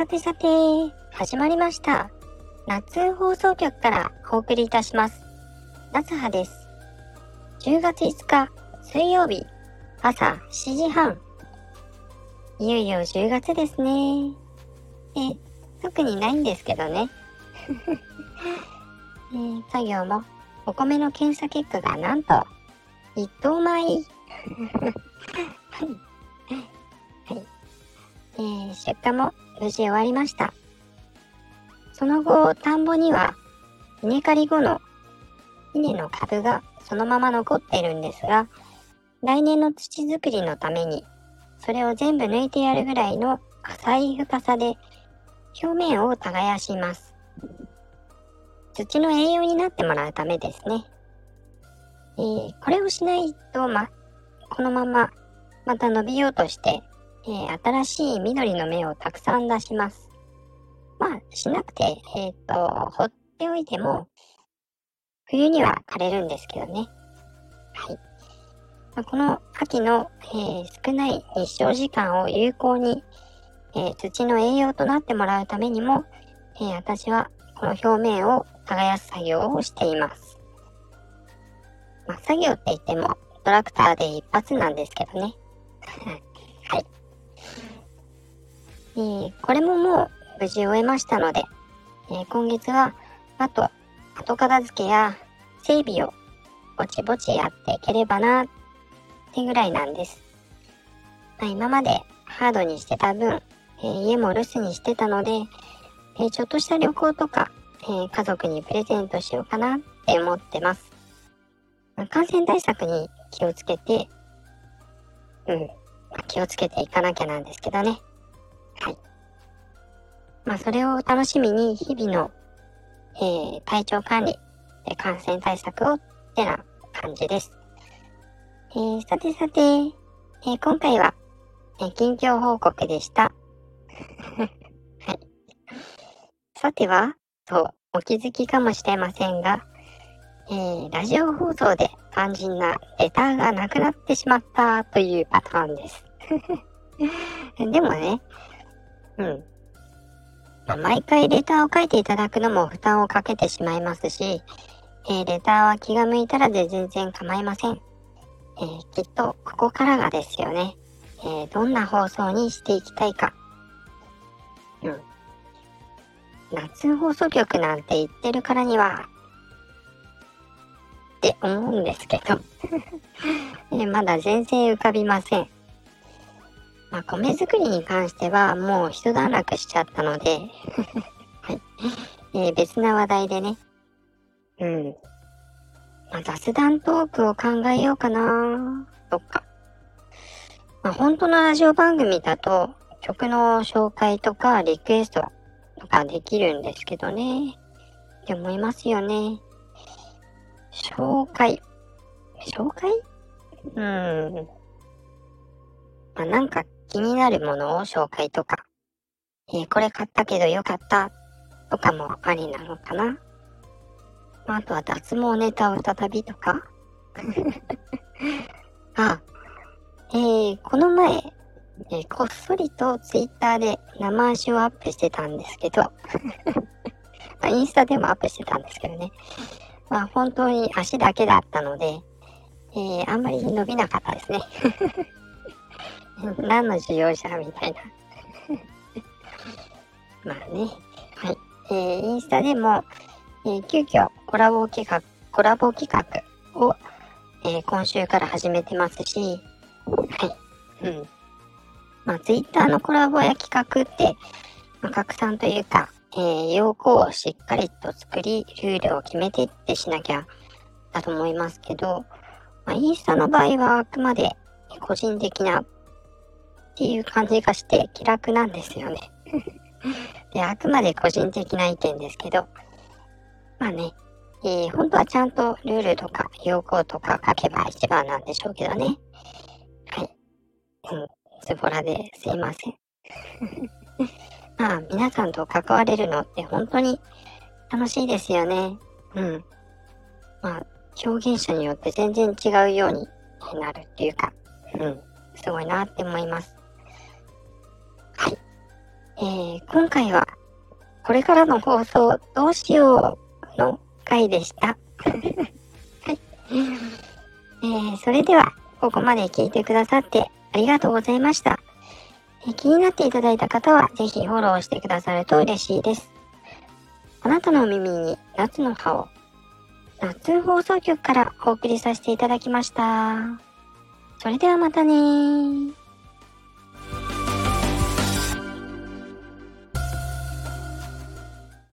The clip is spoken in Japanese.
さてさて、始まりました。夏放送局からお送りいたします。夏葉です。10月5日水曜日朝7時半。いよいよ10月ですね。え、特にないんですけどね。えー、作業もお米の検査結果がなんと一等米。はい。はい。えー、出荷も無事終わりました。その後、田んぼには稲刈り後の稲の株がそのまま残っているんですが、来年の土作りのために、それを全部抜いてやるぐらいの浅い深さで表面を耕します。土の栄養になってもらうためですね。えー、これをしないと、ま、このまままた伸びようとして、えー、新しい緑の芽をたくさん出します。まあ、しなくて、えっ、ー、と、放っておいても、冬には枯れるんですけどね。はい。まあ、この秋の、えー、少ない日照時間を有効に、え、土の栄養となってもらうためにも、え、私はこの表面を耕す作業をしています。まあ、作業って言ってもトラクターで一発なんですけどね。はい。えー、これももう無事終えましたので、えー、今月はあと後片付けや整備をぼちぼちやっていければなってぐらいなんです。まあ、今までハードにしてた分、えー、家も留守にしてたので、えー、ちょっとした旅行とか、えー、家族にプレゼントしようかなって思ってます。まあ、感染対策に気をつけて、うん、気をつけていかなきゃなんですけどね。はい。まあ、それを楽しみに日々の、えー、体調管理、で感染対策をってな感じです。えー、さてさて、えー、今回は、えー、近況報告でした。はい。さては、とお気づきかもしれませんが、えー、ラジオ放送で肝心なレターがなくなってしまったというパターンです。でもね、うん。ま、毎回レターを書いていただくのも負担をかけてしまいますし、えー、レターは気が向いたらで全然構いません。えー、きっとここからがですよね。えー、どんな放送にしていきたいか。うん。夏放送局なんて言ってるからには、って思うんですけど えまだ全然浮かびません。まあ、米作りに関してはもう一段落しちゃったので はい。えー、別な話題でね。うん。まあ、雑談トークを考えようかなとか。まあ、本当のラジオ番組だと曲の紹介とかリクエストとかできるんですけどね。って思いますよね。紹介。紹介？うん。まあ、なんか気になるものを紹介とか、えー、これ買ったけどよかったとかもありなのかな。まあ、あとは脱毛ネタを再びとか。あ、えー、この前、えー、こっそりとツイッターで生足をアップしてたんですけど ま、インスタでもアップしてたんですけどね。まあ、本当に足だけだったので、えー、あんまり伸びなかったですね何の需要者みたいな まあね。はい。えー、インスタでも、えー、急遽コラボ企画、コラボ企画を、えー、今週から始めてますし、はい。うん。まあ、ツイッターのコラボや企画って、まあ、拡散というか、えー、要項をしっかりと作り、ルールを決めてってしなきゃだと思いますけど、まあ、インスタの場合はあくまで個人的なっていう感じがして気楽なんですよね で、あくまで個人的な意見ですけど、まあね、えー、本当はちゃんとルールとか要項とか書けば一番なんでしょうけどね。はい。うん、ズボラですいません。まあ、皆さんと関われるのって本当に楽しいですよね。うん。まあ、表現者によって全然違うようになるっていうか、うん、すごいなって思います。はい。えー、今回は、これからの放送どうしようの回でした。はい。えー、それでは、ここまで聞いてくださってありがとうございました。えー、気になっていただいた方は、ぜひフォローしてくださると嬉しいです。あなたの耳に夏の葉を、夏放送局からお送りさせていただきました。それではまたね